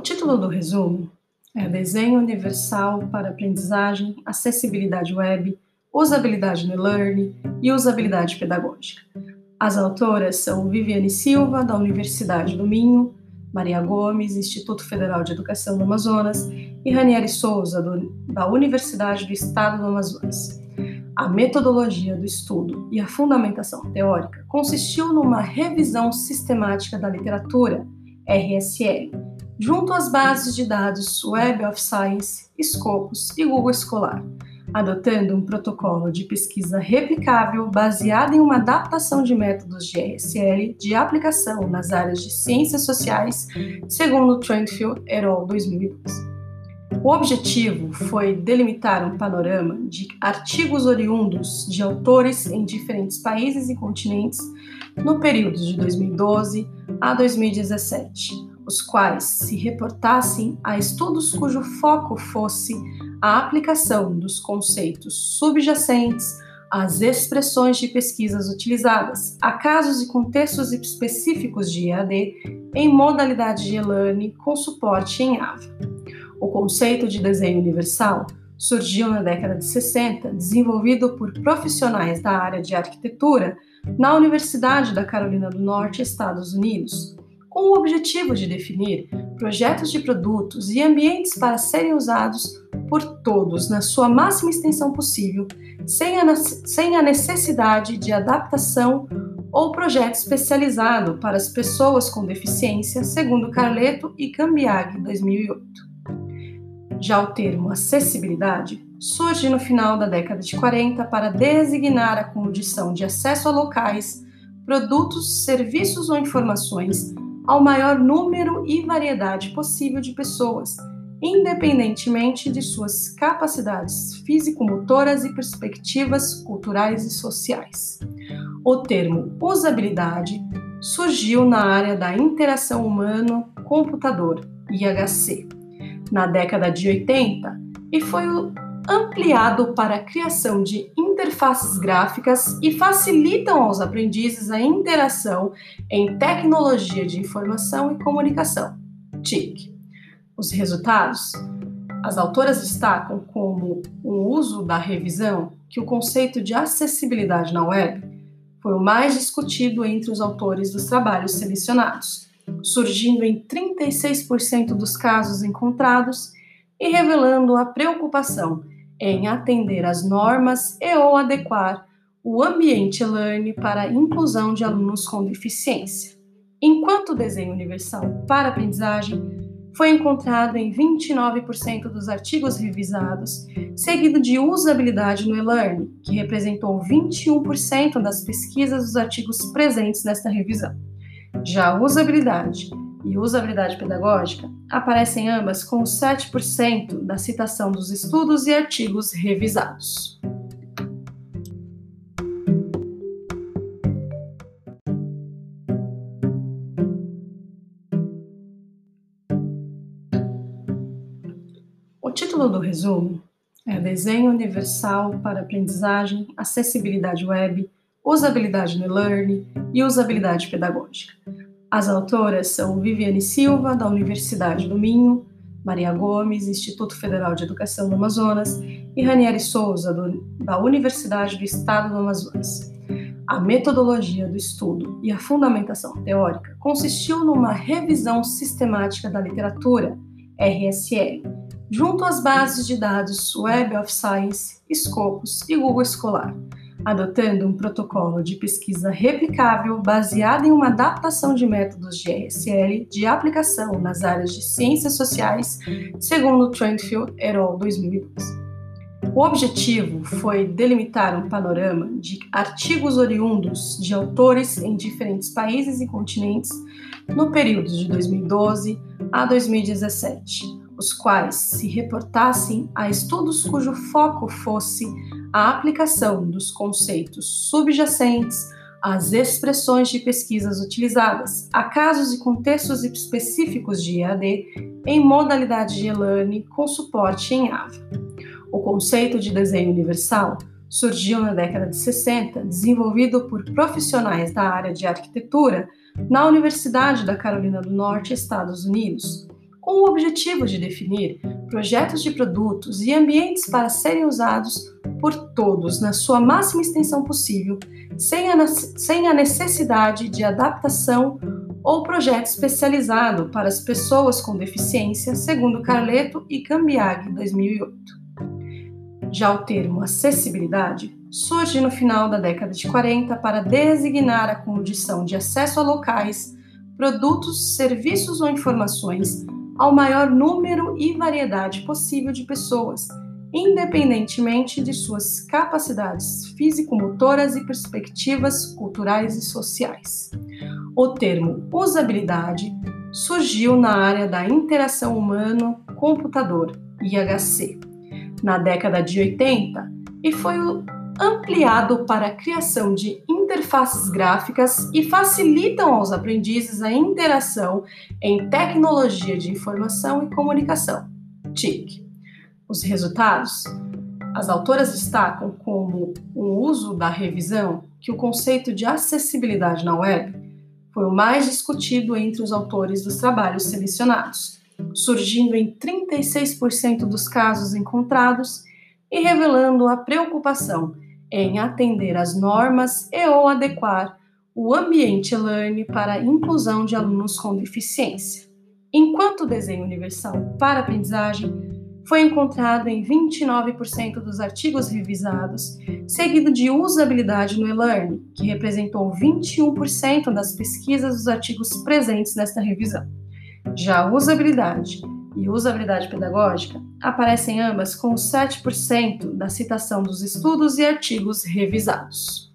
O título do resumo é Desenho Universal para Aprendizagem, Acessibilidade Web, Usabilidade no Learning e Usabilidade Pedagógica. As autoras são Viviane Silva, da Universidade do Minho, Maria Gomes, Instituto Federal de Educação do Amazonas, e Ranieri Souza, do, da Universidade do Estado do Amazonas. A metodologia do estudo e a fundamentação teórica consistiu numa revisão sistemática da literatura, RSL, junto às bases de dados Web of Science, Scopus e Google Escolar, adotando um protocolo de pesquisa replicável baseado em uma adaptação de métodos de RSL de aplicação nas áreas de ciências sociais, segundo Trentfield et al. 2012. O objetivo foi delimitar um panorama de artigos oriundos de autores em diferentes países e continentes no período de 2012 a 2017 os quais se reportassem a estudos cujo foco fosse a aplicação dos conceitos subjacentes às expressões de pesquisas utilizadas, a casos e contextos específicos de EAD em modalidade de e-learning com suporte em AVA. O conceito de desenho universal surgiu na década de 60, desenvolvido por profissionais da área de arquitetura na Universidade da Carolina do Norte, Estados Unidos, com o objetivo de definir projetos de produtos e ambientes para serem usados por todos na sua máxima extensão possível, sem a, sem a necessidade de adaptação ou projeto especializado para as pessoas com deficiência, segundo Carleto e Cambiag, 2008. Já o termo acessibilidade surge no final da década de 40 para designar a condição de acesso a locais, produtos, serviços ou informações ao maior número e variedade possível de pessoas, independentemente de suas capacidades físico-motoras e perspectivas culturais e sociais. O termo usabilidade surgiu na área da interação humano-computador, IHC, na década de 80 e foi ampliado para a criação de interfaces gráficas e facilitam aos aprendizes a interação em tecnologia de informação e comunicação, TIC. Os resultados? As autoras destacam como o uso da revisão que o conceito de acessibilidade na web foi o mais discutido entre os autores dos trabalhos selecionados, surgindo em 36% dos casos encontrados e revelando a preocupação em atender às normas e ou adequar o ambiente Learn para a inclusão de alunos com deficiência. Enquanto o desenho universal para aprendizagem foi encontrado em 29% dos artigos revisados, seguido de usabilidade no e-learning, que representou 21% das pesquisas dos artigos presentes nesta revisão. Já a usabilidade e usabilidade pedagógica aparecem ambas com 7% da citação dos estudos e artigos revisados. O título do resumo é Desenho Universal para Aprendizagem, Acessibilidade Web, Usabilidade no Learning e Usabilidade Pedagógica as autoras são Viviane Silva, da Universidade do Minho, Maria Gomes, Instituto Federal de Educação do Amazonas, e Ranieri Souza, do, da Universidade do Estado do Amazonas. A metodologia do estudo e a fundamentação teórica consistiu numa revisão sistemática da literatura, RSL, junto às bases de dados Web of Science, Scopus e Google Escolar adotando um protocolo de pesquisa replicável baseado em uma adaptação de métodos de RSL de aplicação nas áreas de ciências sociais, segundo Trentfield et al. 2012. O objetivo foi delimitar um panorama de artigos oriundos de autores em diferentes países e continentes no período de 2012 a 2017, os quais se reportassem a estudos cujo foco fosse a aplicação dos conceitos subjacentes às expressões de pesquisas utilizadas, a casos e contextos específicos de EAD em modalidade de e-learning com suporte em AVA. O conceito de desenho universal surgiu na década de 60, desenvolvido por profissionais da área de arquitetura na Universidade da Carolina do Norte, Estados Unidos, com o objetivo de definir projetos de produtos e ambientes para serem usados por todos na sua máxima extensão possível, sem a, sem a necessidade de adaptação ou projeto especializado para as pessoas com deficiência, segundo Carleto e Cambiag, 2008. Já o termo acessibilidade surge no final da década de 40 para designar a condição de acesso a locais, produtos, serviços ou informações ao maior número e variedade possível de pessoas, independentemente de suas capacidades físico-motoras e perspectivas culturais e sociais. O termo usabilidade surgiu na área da interação humano-computador, IHC, na década de 80 e foi ampliado para a criação de interfaces gráficas e facilitam aos aprendizes a interação em tecnologia de informação e comunicação, TIC. Os resultados? As autoras destacam como o uso da revisão que o conceito de acessibilidade na web foi o mais discutido entre os autores dos trabalhos selecionados, surgindo em 36% dos casos encontrados e revelando a preocupação em atender às normas e ou adequar o ambiente e-learning para a inclusão de alunos com deficiência. Enquanto o desenho universal para aprendizagem foi encontrado em 29% dos artigos revisados, seguido de usabilidade no e-learning, que representou 21% das pesquisas dos artigos presentes nesta revisão. Já usabilidade e usabilidade pedagógica aparecem ambas com 7% da citação dos estudos e artigos revisados.